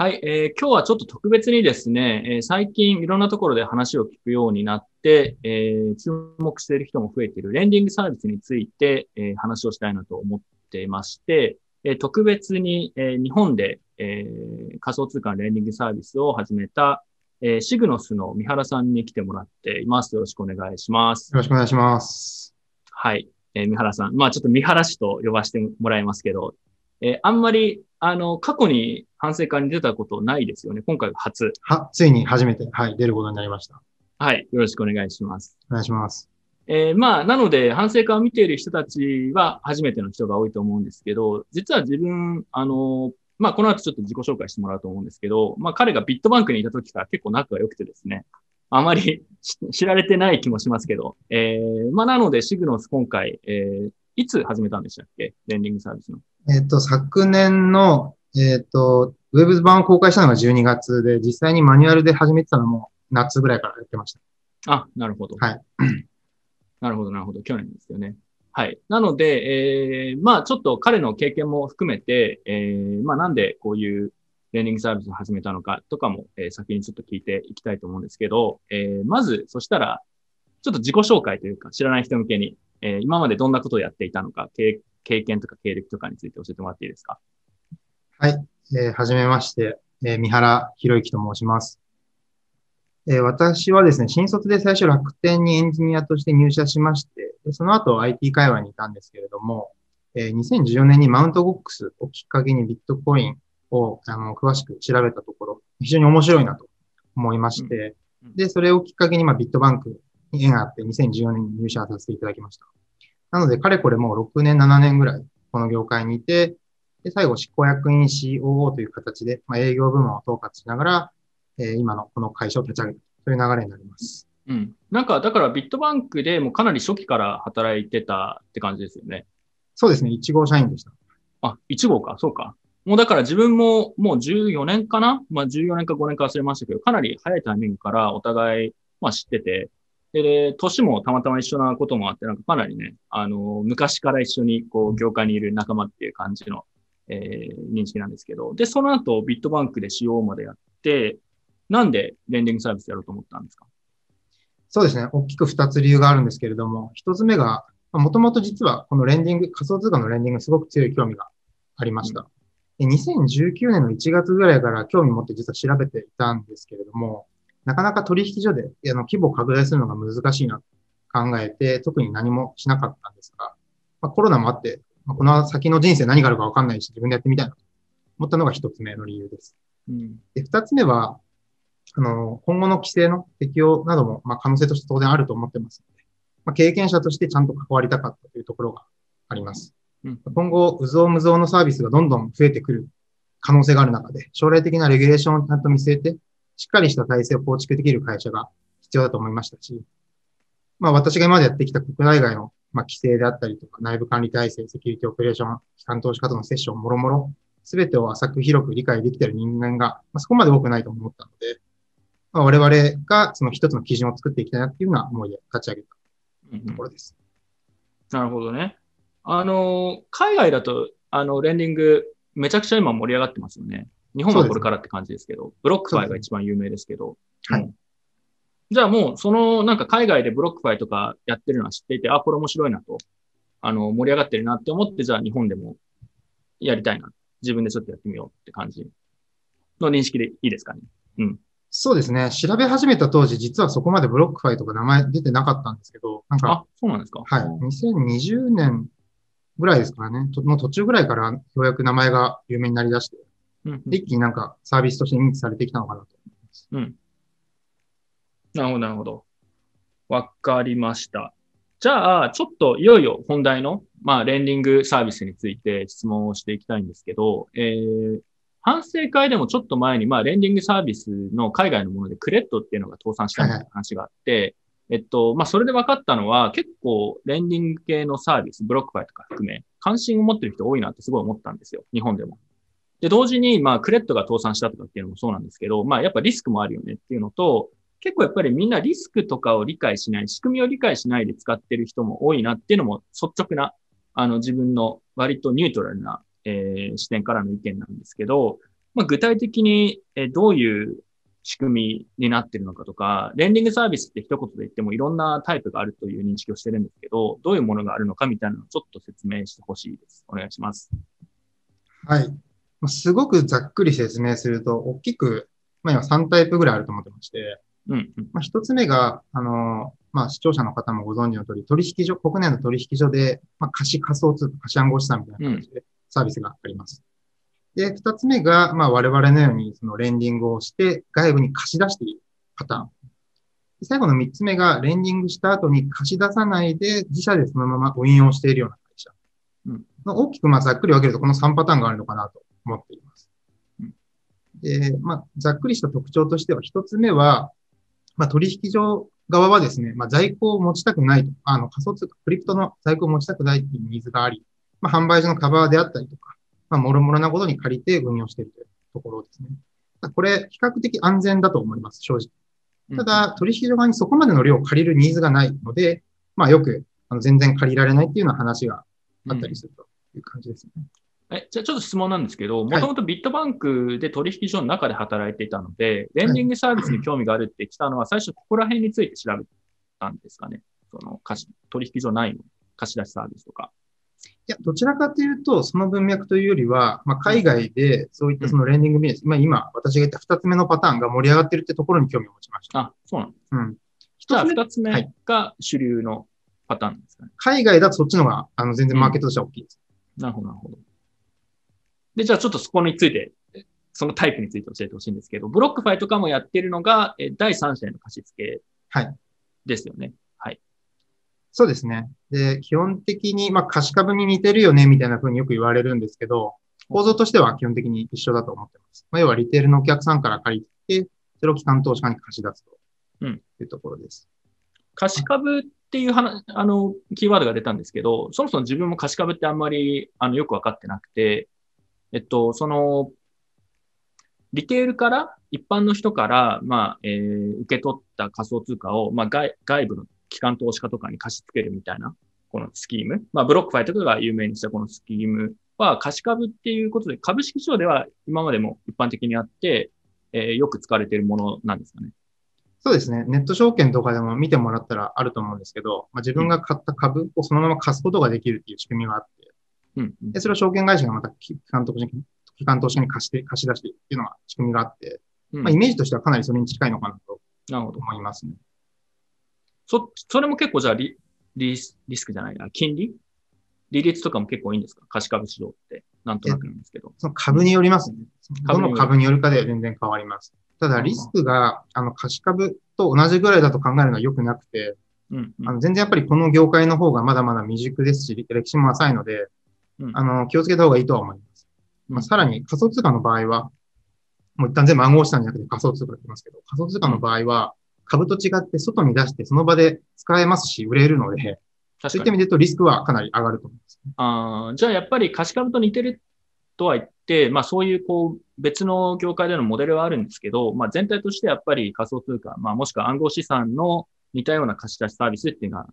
はい、えー、今日はちょっと特別にですね、えー、最近いろんなところで話を聞くようになって、えー、注目している人も増えているレンディングサービスについて、えー、話をしたいなと思っていまして、えー、特別に、えー、日本で、えー、仮想通貨のレンディングサービスを始めた、えー、シグノスの三原さんに来てもらっています。よろしくお願いします。よろしくお願いします。はい。えー、三原さん。まあちょっと三原氏と呼ばせてもらいますけど、えー、あんまり、あの、過去に反省会に出たことないですよね。今回初。は、ついに初めて、はい、出ることになりました。はい。よろしくお願いします。お願いします。えー、まあ、なので、反省会を見ている人たちは初めての人が多いと思うんですけど、実は自分、あの、まあ、この後ちょっと自己紹介してもらうと思うんですけど、まあ、彼がビットバンクにいた時から結構仲が良くてですね、あまり 知られてない気もしますけど、えー、まあ、なので、シグノス今回、えー、いつ始めたんでしたっけ？レンディングサービスの。えっ、と、昨年の、えっ、ー、と、ウェブ版を公開したのが12月で、実際にマニュアルで始めてたのも夏ぐらいからやってました。あ、なるほど。はい。なるほど、なるほど。去年ですよね。はい。なので、えー、まあちょっと彼の経験も含めて、えー、まあなんでこういうレーニングサービスを始めたのかとかも、えー、先にちょっと聞いていきたいと思うんですけど、えー、まず、そしたら、ちょっと自己紹介というか、知らない人向けに、えー、今までどんなことをやっていたのか、経経験とか経歴とかについて教えてもらっていいですか？はい。えー、はじめまして、えー、三原博之と申します。えー、私はですね、新卒で最初楽天にエンジニアとして入社しまして、でその後 IT 会話にいたんですけれども、えー、2014年にマウントボックスをきっかけにビットコインをあの詳しく調べたところ、非常に面白いなと思いまして、うん、で、それをきっかけに、まあ、ビットバンクに縁があって2014年に入社させていただきました。なので、かれこれもう6年、7年ぐらい、この業界にいて、で、最後、執行役員 COO という形で、まあ、営業部門を統括しながら、えー、今のこの会社を立ち上げたという流れになります。うん。なんか、だからビットバンクでもかなり初期から働いてたって感じですよね。そうですね。1号社員でした。あ、1号か、そうか。もうだから自分ももう14年かな？まあ14年か5年か忘れましたけど、かなり早いタイミングからお互い、まあ知ってて、で、年もたまたま一緒なこともあって、なんかかなりね、あの、昔から一緒にこう、業界にいる仲間っていう感じの、えー、認識なんですけど、で、その後ビットバンクで CO までやって、なんでレンディングサービスやろうと思ったんですか？そうですね。大きく二つ理由があるんですけれども、一つ目が、もともと実はこのレンディング、仮想通貨のレンディングすごく強い興味がありました。うん、で2019年の1月ぐらいから興味持って実は調べていたんですけれども、なかなか取引所であの規模を拡大するのが難しいなと考えて、特に何もしなかったんですが、まあ、コロナもあって、まあ、この先の人生何があるかわかんないし、自分でやってみたいなと思ったのが一つ目の理由です。うん、で二つ目は、あの、今後の規制の適用なども、まあ、可能性として当然あると思ってますので、まあ、経験者としてちゃんと関わりたかったというところがあります。うん、今後、うぞうむぞうのサービスがどんどん増えてくる可能性がある中で、将来的なレギュレーションをちゃんと見据えて、しっかりした体制を構築できる会社が必要だと思いましたし、まあ私が今までやってきた国内外の、まあ、規制であったりとか内部管理体制、セキュリティオペレーション、機関投資家とのセッション、もろもろ、すべてを浅く広く理解できている人間が、まあ、そこまで多くないと思ったので、まあ、我々がその一つの基準を作っていきたいなっていうような思いで立ち上げたところです。うん、なるほどね。あの、海外だと、あの、レンディング、めちゃくちゃ今盛り上がってますよね。日本はこれからって感じですけど、 BlockFi が一番有名ですけど。はい。じゃあもう、その、なんか海外で BlockFi とかやってるのは知っていて、あ、これ面白いなと、あの、盛り上がってるなって思って、じゃあ日本でもやりたいな。自分でちょっとやってみようって感じの認識でいいですかね。うん。そうですね。調べ始めた当時、実はそこまで BlockFi とか名前出てなかったんですけど、なんか、あ、そうなんですかはい。2020年ぐらいですからね、の途中ぐらいからようやく名前が有名になりだして、うん、一気になんかサービスとして認知されてきたのかなと思います。うん。なるほど、なるほど。わかりました。じゃあ、ちょっといよいよ本題の、まあ、レンディングサービスについて質問をしていきたいんですけど、えー、反省会でもちょっと前に、まあ、レンディングサービスの海外のもので Cred っていうのが倒産したみたいな話があって、えっと、まあ、それで分かったのは、結構、レンディング系のサービス、 BlockFi とか含め、関心を持ってる人多いなってすごい思ったんですよ。日本でも。で、同時に、まあ、 Cred が倒産したとかっていうのもそうなんですけど、まあ、やっぱリスクもあるよねっていうのと、結構やっぱりみんなリスクとかを理解しない、仕組みを理解しないで使ってる人も多いなっていうのも率直な、あの、自分の割とニュートラルな、えー、視点からの意見なんですけど、まあ、具体的にえどういう仕組みになってるのかとか、レンディングサービスって一言で言ってもいろんなタイプがあるという認識をしてるんですけど、どういうものがあるのかみたいなのをちょっと説明してほしいです。お願いします。はい。すごくざっくり説明すると、大きく、まあ、今3タイプぐらいあると思ってまして、うん、うん、まあ、一つ目が、あの、まあ、視聴者の方もご存知の通り、取引所、国内の取引所で、まあ、貸し仮想通貨、貸し暗号資産みたいな形でサービスがあります。うん、で、二つ目が、まあ、我々のように、そのレンディングをして、外部に貸し出しているパターン。最後の三つ目が、レンディングした後に貸し出さないで、自社でそのまま運用しているような会社。うん、大きく、まあ、ざっくり分けると、この3パターンがあるのかなと思っています。で、まあ、ざっくりした特徴としては、一つ目は、まあ、取引所側はですね、まあ、在庫を持ちたくないと、あの、仮想通貨、クリプトの在庫を持ちたくないというニーズがあり、まあ、販売所のカバーであったりとか、まあ、もろもろなことに借りて運用しているというところですね。これ、比較的安全だと思います、正直。ただ、取引所側にそこまでの量を借りるニーズがないので、まあ、よく、あの全然借りられないっていうような話があったりするという感じですね。え、じゃあちょっと質問なんですけど、もともとビットバンクで取引所の中で働いていたので、レンディングサービスに興味があるって来たのは、最初ここら辺について調べたんですかね。その貸し、取引所内の貸し出しサービスとか。いや、どちらかというと、その文脈というよりは、まあ、海外でそういったそのレンディングビジネス、うん、まあ今、私が言った二つ目のパターンが盛り上がってるってところに興味を持ちました。あ、そうなんです。うん。じゃあ、二つ目が主流のパターンですかね。海外だとそっちのが、あの、全然マーケットとしては大きいです。うん、なるほど、なるほど。で、じゃあちょっとそこについて、そのタイプについて教えてほしいんですけど、 BlockFi とかもやってるのが、え第三者への貸し付けですよね。はい。そうですね。で、基本的に、まあ、貸し株に似てるよね、みたいな風によく言われるんですけど、構造としては基本的に一緒だと思ってます。まあ、要はリテールのお客さんから借りて、それを機関投資家に貸し出すというところです。うん、貸し株っていう話、あの、キーワードが出たんですけど、そもそも自分も貸し株ってあんまり、あの、よくわかってなくて、えっと、その、リテールから、一般の人から、まあ、えー、受け取った仮想通貨を、まあ、外、外部の機関投資家とかに貸し付けるみたいな、このスキーム。まあ、 BlockFi とかが有名にしたこのスキームは、貸し株っていうことで、株式市場では今までも一般的にあって、えー、よく使われているものなんですかね。そうですね。ネット証券とかでも見てもらったらあると思うんですけど、まあ、自分が買った株をそのまま貸すことができるっていう仕組みがあって、うんうん、で、それを証券会社がまた機関投資に、機関投資に貸して、貸し出してっていうのが仕組みがあって、うん、まあ、イメージとしてはかなりそれに近いのかなと思いますね。そ、それも結構じゃあリ、リスリスクじゃないな、金利？利率とかも結構いいんですか？貸し株市場って。なんとなくなんですけど。その株によりますね。どの株によるかで全然変わります。ただ、リスクが、あの、貸し株と同じぐらいだと考えるのは良くなくて、うん、うん、あの全然やっぱりこの業界の方がまだまだ未熟ですし、歴史も浅いので、あの、気をつけた方がいいとは思います。まあ、さらに仮想通貨の場合は、もう一旦全部暗号資産じゃなくて仮想通貨って言いますけど、仮想通貨の場合は、株と違って外に出してその場で使えますし、売れるので、そういった意味で言うとリスクはかなり上がると思います、あじゃあやっぱり貸し株と似てるとは言って、まあそういうこう別の業界でのモデルはあるんですけど、まあ全体としてやっぱり仮想通貨、まあもしくは暗号資産の似たような貸し出しサービスっていうのは、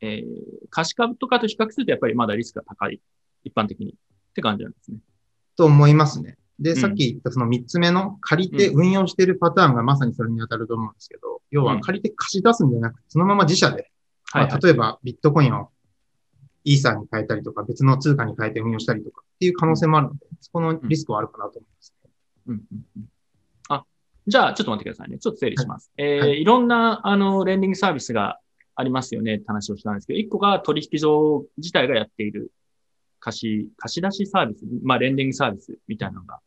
えー、貸し株とかと比較するとやっぱりまだリスクが高い一般的にって感じなんですね。と思いますね。で、さっき言ったその3つ目の借りて運用しているパターンがまさにそれに当たると思うんですけど、要は借りて貸し出すんじゃなくて、そのまま自社で、まあ、例えばビットコインをイーサーに変えたりとか、別の通貨に変えて運用したりとかっていう可能性もあるので、そこのリスクはあるかなと思います、ね、うんうんうん。あ、じゃあちょっと待ってくださいね。ちょっと整理します。はい、えーはい、いろんな、あの、レンディングサービスがありますよねって話をしたんですけど、一個が取引所自体がやっている貸し、貸し出しサービス、まあ、レンディングサービスみたいなのが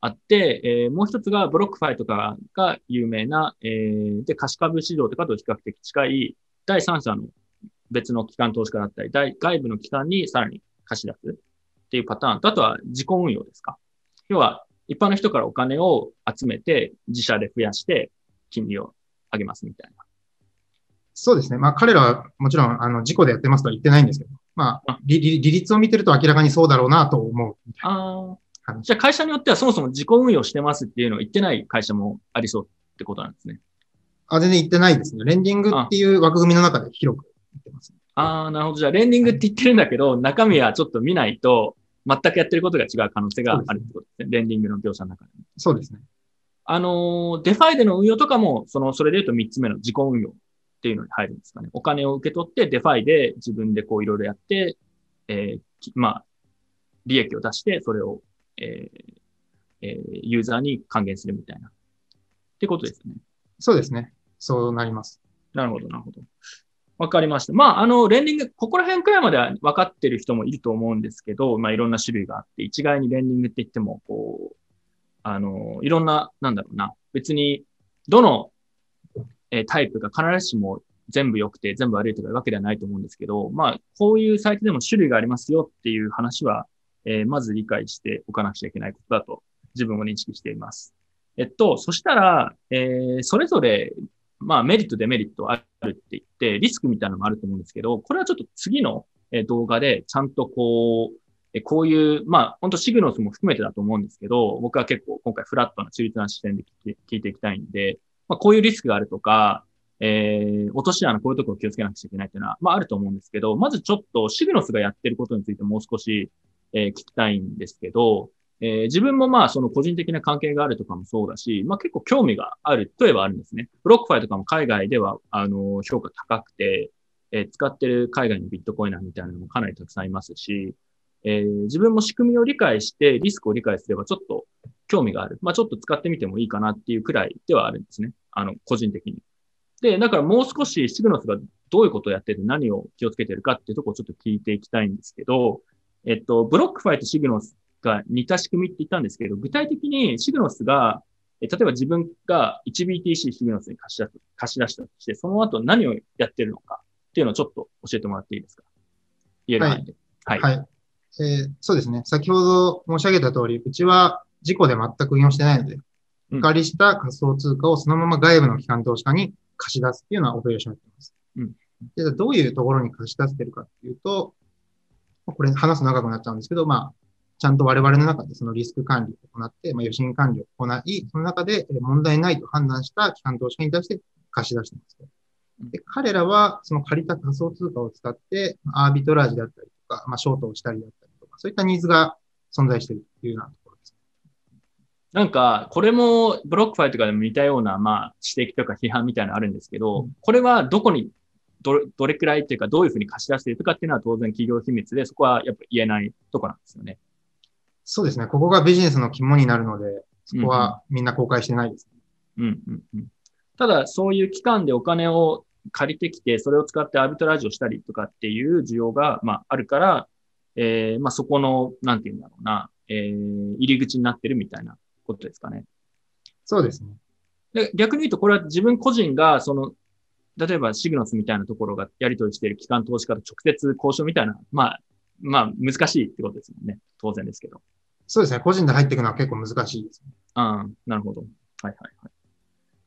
あって、えー、もう一つが BlockFi とかが有名な、えー、で、貸し株市場とかと比較的近い第三者の別の機関投資家だったり、外部の機関にさらに貸し出すっていうパターンと、あとは自己運用ですか。要は、一般の人からお金を集めて、自社で増やして、金利を上げますみたいな。そうですね。まあ、彼らはもちろん、あの、事故でやってますとは言ってないんですけど、まあ、利率を見てると明らかにそうだろうなと思うああ。じゃあ会社によってはそもそも自己運用してますっていうのを言ってない会社もありそうってことなんですね。あ、全然言ってないですね。レンディングっていう枠組みの中で広く言ってます、ね、ああ、なるほど。じゃあレンディングって言ってるんだけど、中身はちょっと見ないと全くやってることが違う可能性があるってことですね。レンディングの業者の中で。そうですね。あの、 DeFi での運用とかも、その、それで言うと3つ目の自己運用っていうのに入るんですかね。お金を受け取って、 DeFi で自分でこういろいろやって、えー、まあ、利益を出して、それを、えーえー、ユーザーに還元するみたいな。ってことですね。そうですね。そうなります。なるほど、なるほど。わかりました。まあ、あの、レンディング、ここら辺くらいまでは分かってる人もいると思うんですけど、まあ、いろんな種類があって、一概にレンディングって言っても、こう、あの、いろんな、なんだろうな、別に、どの、え、タイプが必ずしも全部良くて全部悪いとかいうわけではないと思うんですけど、まあ、こういうサイトでも種類がありますよっていう話は、えー、まず理解しておかなくちゃいけないことだと自分も認識しています。えっと、そしたら、えー、それぞれまあメリット、デメリットあるって言って、リスクみたいなのもあると思うんですけど、これはちょっと次の動画でちゃんとこう、こういう、まあ本当シグノスも含めてだと思うんですけど、僕は結構今回フラットな中立な視点で聞いていきたいんで、まあこういうリスクがあるとか、えー、落とし穴こういうところを気をつけなくちゃいけないっていうのは、まああると思うんですけど、まずちょっと Cygnos がやってることについてもう少し、えー、聞きたいんですけど、えー、自分もまあその個人的な関係があるとかもそうだし、まあ結構興味があるといえばあるんですね。 BlockFi とかも海外ではあの評価高くて、えー、使ってる海外のビットコイナーみたいなのもかなりたくさんいますし、えー、自分も仕組みを理解してリスクを理解すればちょっと興味がある。まあちょっと使ってみてもいいかなっていうくらいではあるんですね。あの、個人的に。で、だからもう少し Cygnos がどういうことをやってて何を気をつけてるかっていうところをちょっと聞いていきたいんですけど、えっと、 BlockFi と Cygnos が似た仕組みって言ったんですけど、具体的に Cygnos が、例えば自分が 1BTC Cygnos に貸し出貸し出したとして、その後何をやってるのかっていうのをちょっと教えてもらっていいですか？言える範囲で。はい。はい、はい、えー、そうですね。先ほど申し上げた通り、うちは事故で全く運用してないので、お借りした仮想通貨をそのまま外部の機関投資家に貸し出すっていうのはオペレーションをやっています。うん、でどういうところに貸し出してるかっていうと、これ話す長くなっちゃうんですけど、まあ、ちゃんと我々の中でそのリスク管理を行って、まあ、予診管理を行い、その中で問題ないと判断した機関投資家に対して貸し出してます。で彼らはその借りた仮想通貨を使って、アービトラージだったりとか、まあ、ショートをしたりだったりとか、そういったニーズが存在しているというようなところ。なんか、これも BlockFi とかでも似たような、まあ、指摘とか批判みたいなのあるんですけど、うん、これはどこにどれ、どれくらいっていうか、どういうふうに貸し出しているかっていうのは当然企業秘密で、そこはやっぱ言えないとこなんですよね。そうですね。ここがビジネスの肝になるので、そこはみんな公開してないです、うんうんうん。ただ、そういう期間でお金を借りてきて、それを使ってアービトラージをしたりとかっていう需要が、まあ、あるから、えー、まあ、そこの、なんていうんだろうな、えー、入り口になってるみたいなことですかね。そうですね。で逆に言うと、これは自分個人が、その、例えばシグノスみたいなところがやり取りしている機関投資家と直接交渉みたいな、まあ、まあ、難しいってことですもんね。当然ですけど。そうですね。個人で入っていくのは結構難しいです、ね。ああ、なるほど。はいはいはい。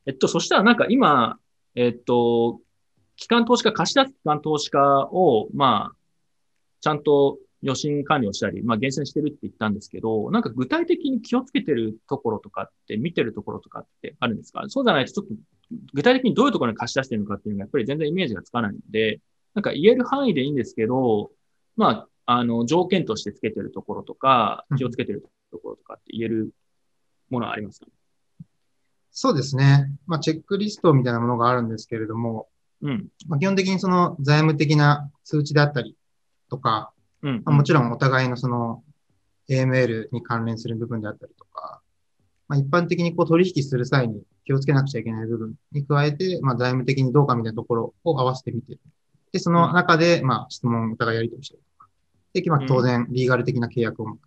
えっと、そしたらなんか今、えっと、機関投資家、貸し出す機関投資家を、まあ、ちゃんと予診管理をしたり、まあ、厳選してるって言ったんですけど、なんか具体的に気をつけてるところとかって、見てるところとかってあるんですか？そうじゃないと、ちょっと具体的にどういうところに貸し出してるのかっていうのが、やっぱり全然イメージがつかないので、なんか言える範囲でいいんですけど、まあ、あの、条件としてつけてるところとか、気をつけてるところとかって言えるものはありますか、そうですね。まあ、チェックリストみたいなものがあるんですけれども、うん。まあ、基本的にその財務的な数値であったりとか、うん、まあ、もちろんお互いのその AML に関連する部分であったりとか、まあ、一般的にこう取引する際に気をつけなくちゃいけない部分に加えて、まあ、財務的にどうかみたいなところを合わせてみてる。で、その中で、まあ、質問をお互いやり取りしてる。で、まあ、当然、リーガル的な契約を、うん、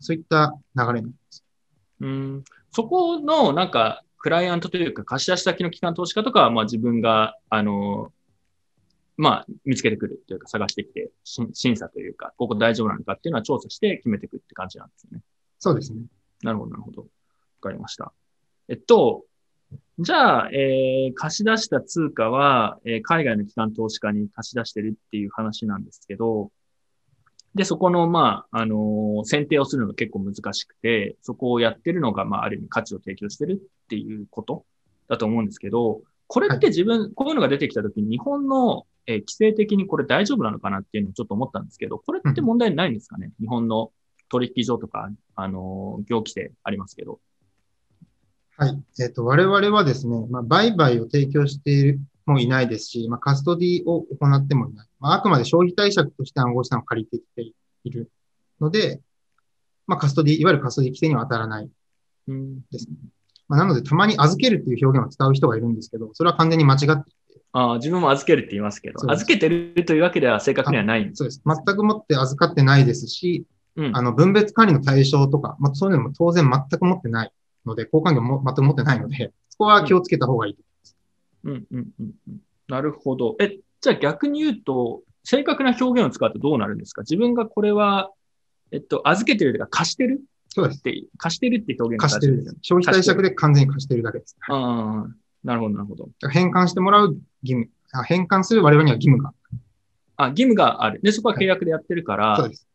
そういった流れになります。うん。そこの、なんか、クライアントというか、貸し出し先の機関投資家とかは、まあ自分が、あの、まあ、見つけてくるというか、探してきて、審査というか、ここ大丈夫なのかっていうのは調査して決めていくって感じなんですよね。そうですね。なるほど、なるほど。わかりました。えっと、じゃあ、えー、貸し出した通貨は、えー、海外の機関投資家に貸し出してるっていう話なんですけど、で、そこの、まあ、あのー、選定をするのが結構難しくて、そこをやってるのが、まあ、ある意味価値を提供してるっていうことだと思うんですけど、これって自分、はい、こういうのが出てきたときに、日本の、えー、規制的にこれ大丈夫なのかなっていうのをちょっと思ったんですけど、これって問題ないんですかね、うん、日本の取引所とか、あの、業規制ありますけど。はい。えっ、と、我々はですね、まあ、売買を提供しているもいないですし、まあ、カストディを行ってもいない。まあ、あくまで消費貸借として暗号資産を借りてきているので、まあ、カストディ、いわゆるカストディ規制には当たらないうん。ですね。まあ、なので、たまに預けるっていう表現を使う人がいるんですけど、それは完全に間違っていて、ああ、自分も預けるって言いますけど、預けてるというわけでは正確にはないんです。そうです。全くもって預かってないですし、うんあ。の、分別管理の対象とか、まあ、そういうのも当然全く持ってないので、交換業も全く持ってないので、そこは気をつけた方がいい。うん、うん、うん。うんなるほど。え、じゃあ逆に言うと、正確な表現を使うとどうなるんですか？自分がこれは、えっと、預けてるというか貸してる？そうですっ。て、貸してるって表現貸してる。消費貸借で完全に貸してるだけです。はいああ、なるほど、なるほど。だから返還してもらう義務、あ返還する我々には義務が。あ、義務がある。で、そこは契約でやってるから、そうです。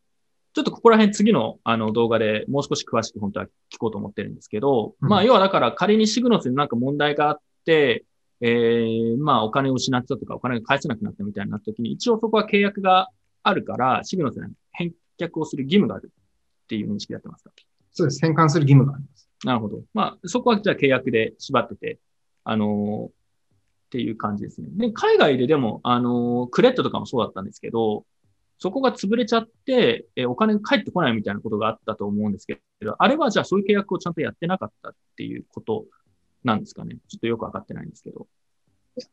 ちょっとここら辺次のあの動画でもう少し詳しく本当は聞こうと思ってるんですけど、うんまあ要はだから仮にシグノスになんか問題があって、えー、まあお金を失ったとかお金が返せなくなったみたいになった時に一応そこは契約があるから、シグノスに返却をする義務があるっていう認識でやってますか？そうです。返還する義務があります。なるほど。まあそこはじゃあ契約で縛ってて、あのーっていう感じですね。で、海外ででも、あのークレットとかもそうだったんですけど、そこが潰れちゃって、えーお金が返ってこないみたいなことがあったと思うんですけど、あれはじゃあそういう契約をちゃんとやってなかったっていうことなんですかね。ちょっとよくわかってないんですけど。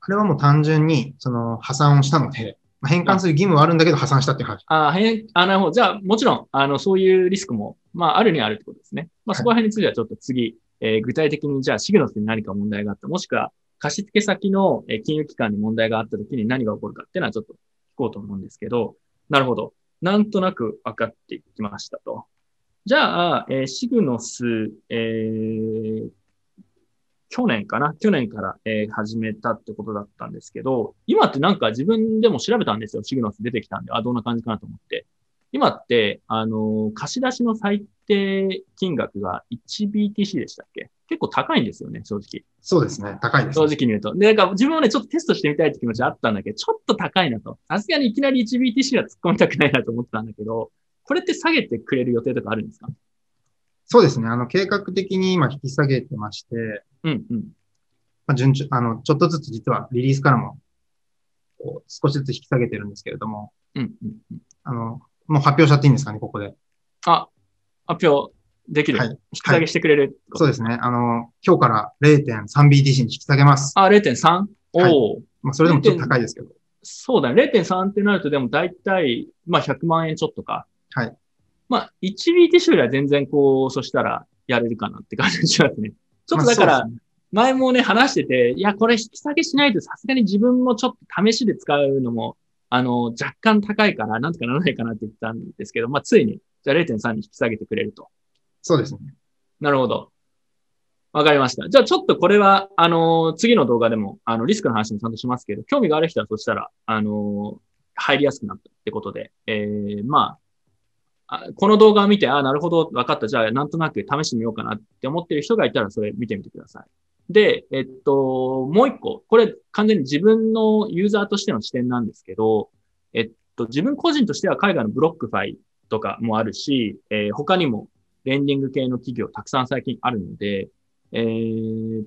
あれはもう単純に、その、破産をしたので、まあ返還する義務はあるんだけど破産したっていう話。ああ、なるほど。じゃあ、もちろん、あの、そういうリスクも、まあ、あるにはあるってことですね。まあ、そこら辺についてはちょっと次、えー具体的に、じゃあ、シグノスに何か問題があった、もしくは、貸付先の金融機関に問題があった時に何が起こるかっていうのはちょっと聞こうと思うんですけど、なるほど。なんとなく分かってきましたと。じゃあ、えーシグノス、えー去年かな？去年から、えー始めたってことだったんですけど、今ってなんか自分でも調べたんですよ。シグノス出てきたんで、あ、どんな感じかなと思って。今って、あのー貸し出しの最低金額が 1BTC でしたっけ？結構高いんですよね、正直。そうですね。高いです正。直に言うと。で、なんか自分もね、ちょっとテストしてみたいって気持ちあったんだけど、ちょっと高いなと。さすがにいきなり 1BTC は突っ込みたくないなと思ってたんだけど、これって下げてくれる予定とかあるんですか？そうですね。あの、計画的に今引き下げてまして、うんうん。まあ、順調、あの、ちょっとずつ実はリリースからも、こう少しずつ引き下げてるんですけれども、うんうんうん。あの、もう発表しちゃっていいんですかね、ここで。あ、発表できる。はい引き下げしてくれる。そうですね。あの、今日から 0.3BTC に引き下げます。あ、0.3? おお、はいまあ、それでもちょっと高いですけど。そうだね。0.3ってなると、でも大体、まあ100万円ちょっとか。はい。まあ 1BTC よりは全然こう、そしたらやれるかなって感じがしますね。ちょっとだから、前もね、話してて、いや、これ引き下げしないとさすがに自分もちょっと試しで使うのも、あの、若干高いから、なんとかならないかなって言ったんですけど、まあ、ついに、じゃあ0.3に引き下げてくれると。そうですね。なるほど。わかりました。じゃあちょっとこれは、あの次の動画でも、あの、リスクの話もちゃんとしますけど、興味がある人はそしたら、あの入りやすくなったってことで、えー、まあ、あこの動画を見て、あなるほど、わかった。じゃあ、なんとなく試してみようかなって思ってる人がいたら、それ見てみてください。で、えっと、もう一個、これ完全に自分のユーザーとしての視点なんですけど、えっと、自分個人としては海外の BlockFi とかもあるし、えー他にもレンディング系の企業たくさん最近あるので、えー、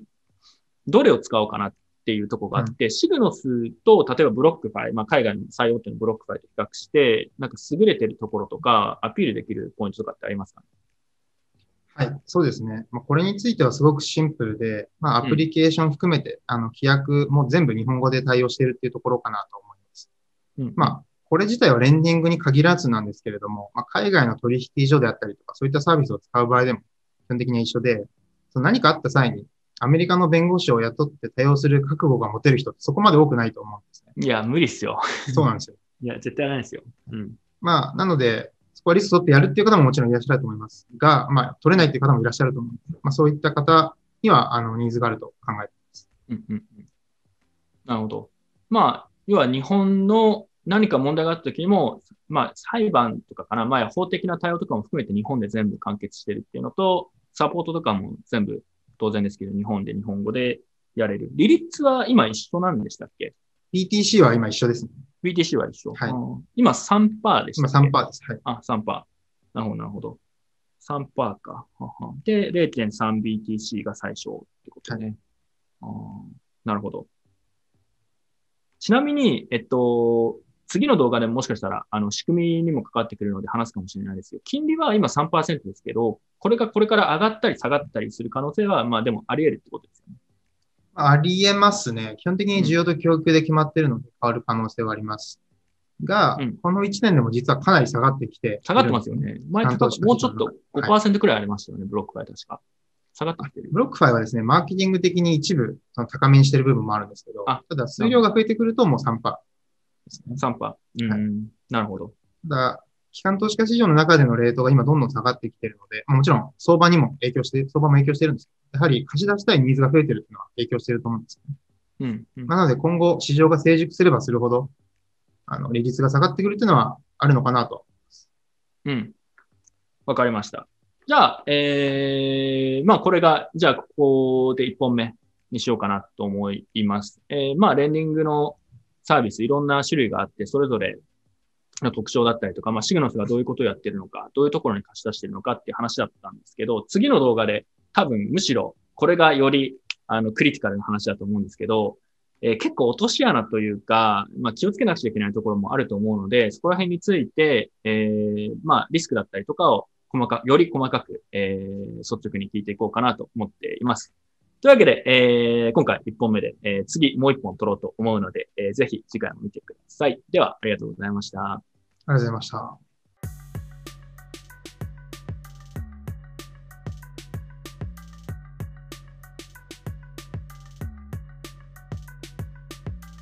どれを使おうかなっていうところがあって、 Cygnos と、例えば BlockFi、まあ、海外の最大手の BlockFi と比較して、なんか優れてるところとか、アピールできるポイントとかってありますかね？はい、そうですね。まあ、これについてはすごくシンプルで、まあ、アプリケーション含めて、あの、規約も全部日本語で対応しているっていうところかなと思います。うん。まあ、これ自体はレンディングに限らずなんですけれども、まあ、海外の取引所であったりとか、そういったサービスを使う場合でも基本的には一緒で、その何かあった際に、アメリカの弁護士を雇って対応する覚悟が持てる人ってそこまで多くないと思うんですね。いや、無理っすよ。そうなんですよ。いや、絶対ないですよ。うん。まあ、なので、そこはリスク取ってやるっていう方ももちろんいらっしゃると思いますが、まあ、取れないっていう方もいらっしゃると思うので、まあ、そういった方には、あの、ニーズがあると考えています。うんうんうん。なるほど。まあ、要は日本の何か問題があった時にも、まあ、裁判とかかな、まあ、法的な対応とかも含めて日本で全部完結してるっていうのと、サポートとかも全部当然ですけど、日本で日本語でやれる。利率は今一緒なんでしたっけ？PTC は今一緒ですね。?BTC は一緒。はいうん今3%でした今っけ3%です。はい。あ、3%。なるほど、なるほど。3%か。ははで、0.3BTC が最小ってことね。あーなるほど。ちなみに、えっと、次の動画でももしかしたら、あの、仕組みにも関わってくるので話すかもしれないですけど、金利は今3%ですけど、これがこれから上がったり下がったりする可能性は、まあでもあり得るってことですよね。ありえますね。基本的に需要と供給で決まっているので変わる可能性はあります。が、うんこの1年でも実はかなり下がってきて。下がってますよ。ね。前はもうちょっとはい5%くらいありましたよね、 BlockFi 確か。下がってきてる。 BlockFi はですね、マーケティング的に一部その高めにしてる部分もあるんですけど、あただ数量が増えてくるともう3%ですね。3%。うん、なるほど。ただ、機関投資家市場の中でのレートが今どんどん下がってきているので、まあもちろん相場にも影響して、相場も影響してるんですけど、やはり貸し出したいニーズが増えてるっていうのは影響してると思うんですよね。うん、うんなので今後市場が成熟すればするほど、あの、利率が下がってくるっていうのはあるのかなと。うん。わかりました。じゃあ、えー、まあこれが、じゃあここで1本目にしようかなと思います。えー、まあレンディングのサービスいろんな種類があって、それぞれの特徴だったりとか、まあシグノスがどういうことをやってるのか、どういうところに貸し出してるのかっていう話だったんですけど、次の動画で多分むしろこれがよりあのクリティカルな話だと思うんですけど、えー結構落とし穴というか、まあ、気をつけなくちゃいけないところもあると思うので、そこら辺について、えーまあ、リスクだったりとかを細か、より細かく、えー率直に聞いていこうかなと思っています。というわけで、えー今回1本目で、えー次もう1本撮ろうと思うので、えーぜひ次回も見てください。では、ありがとうございました。ありがとうございました。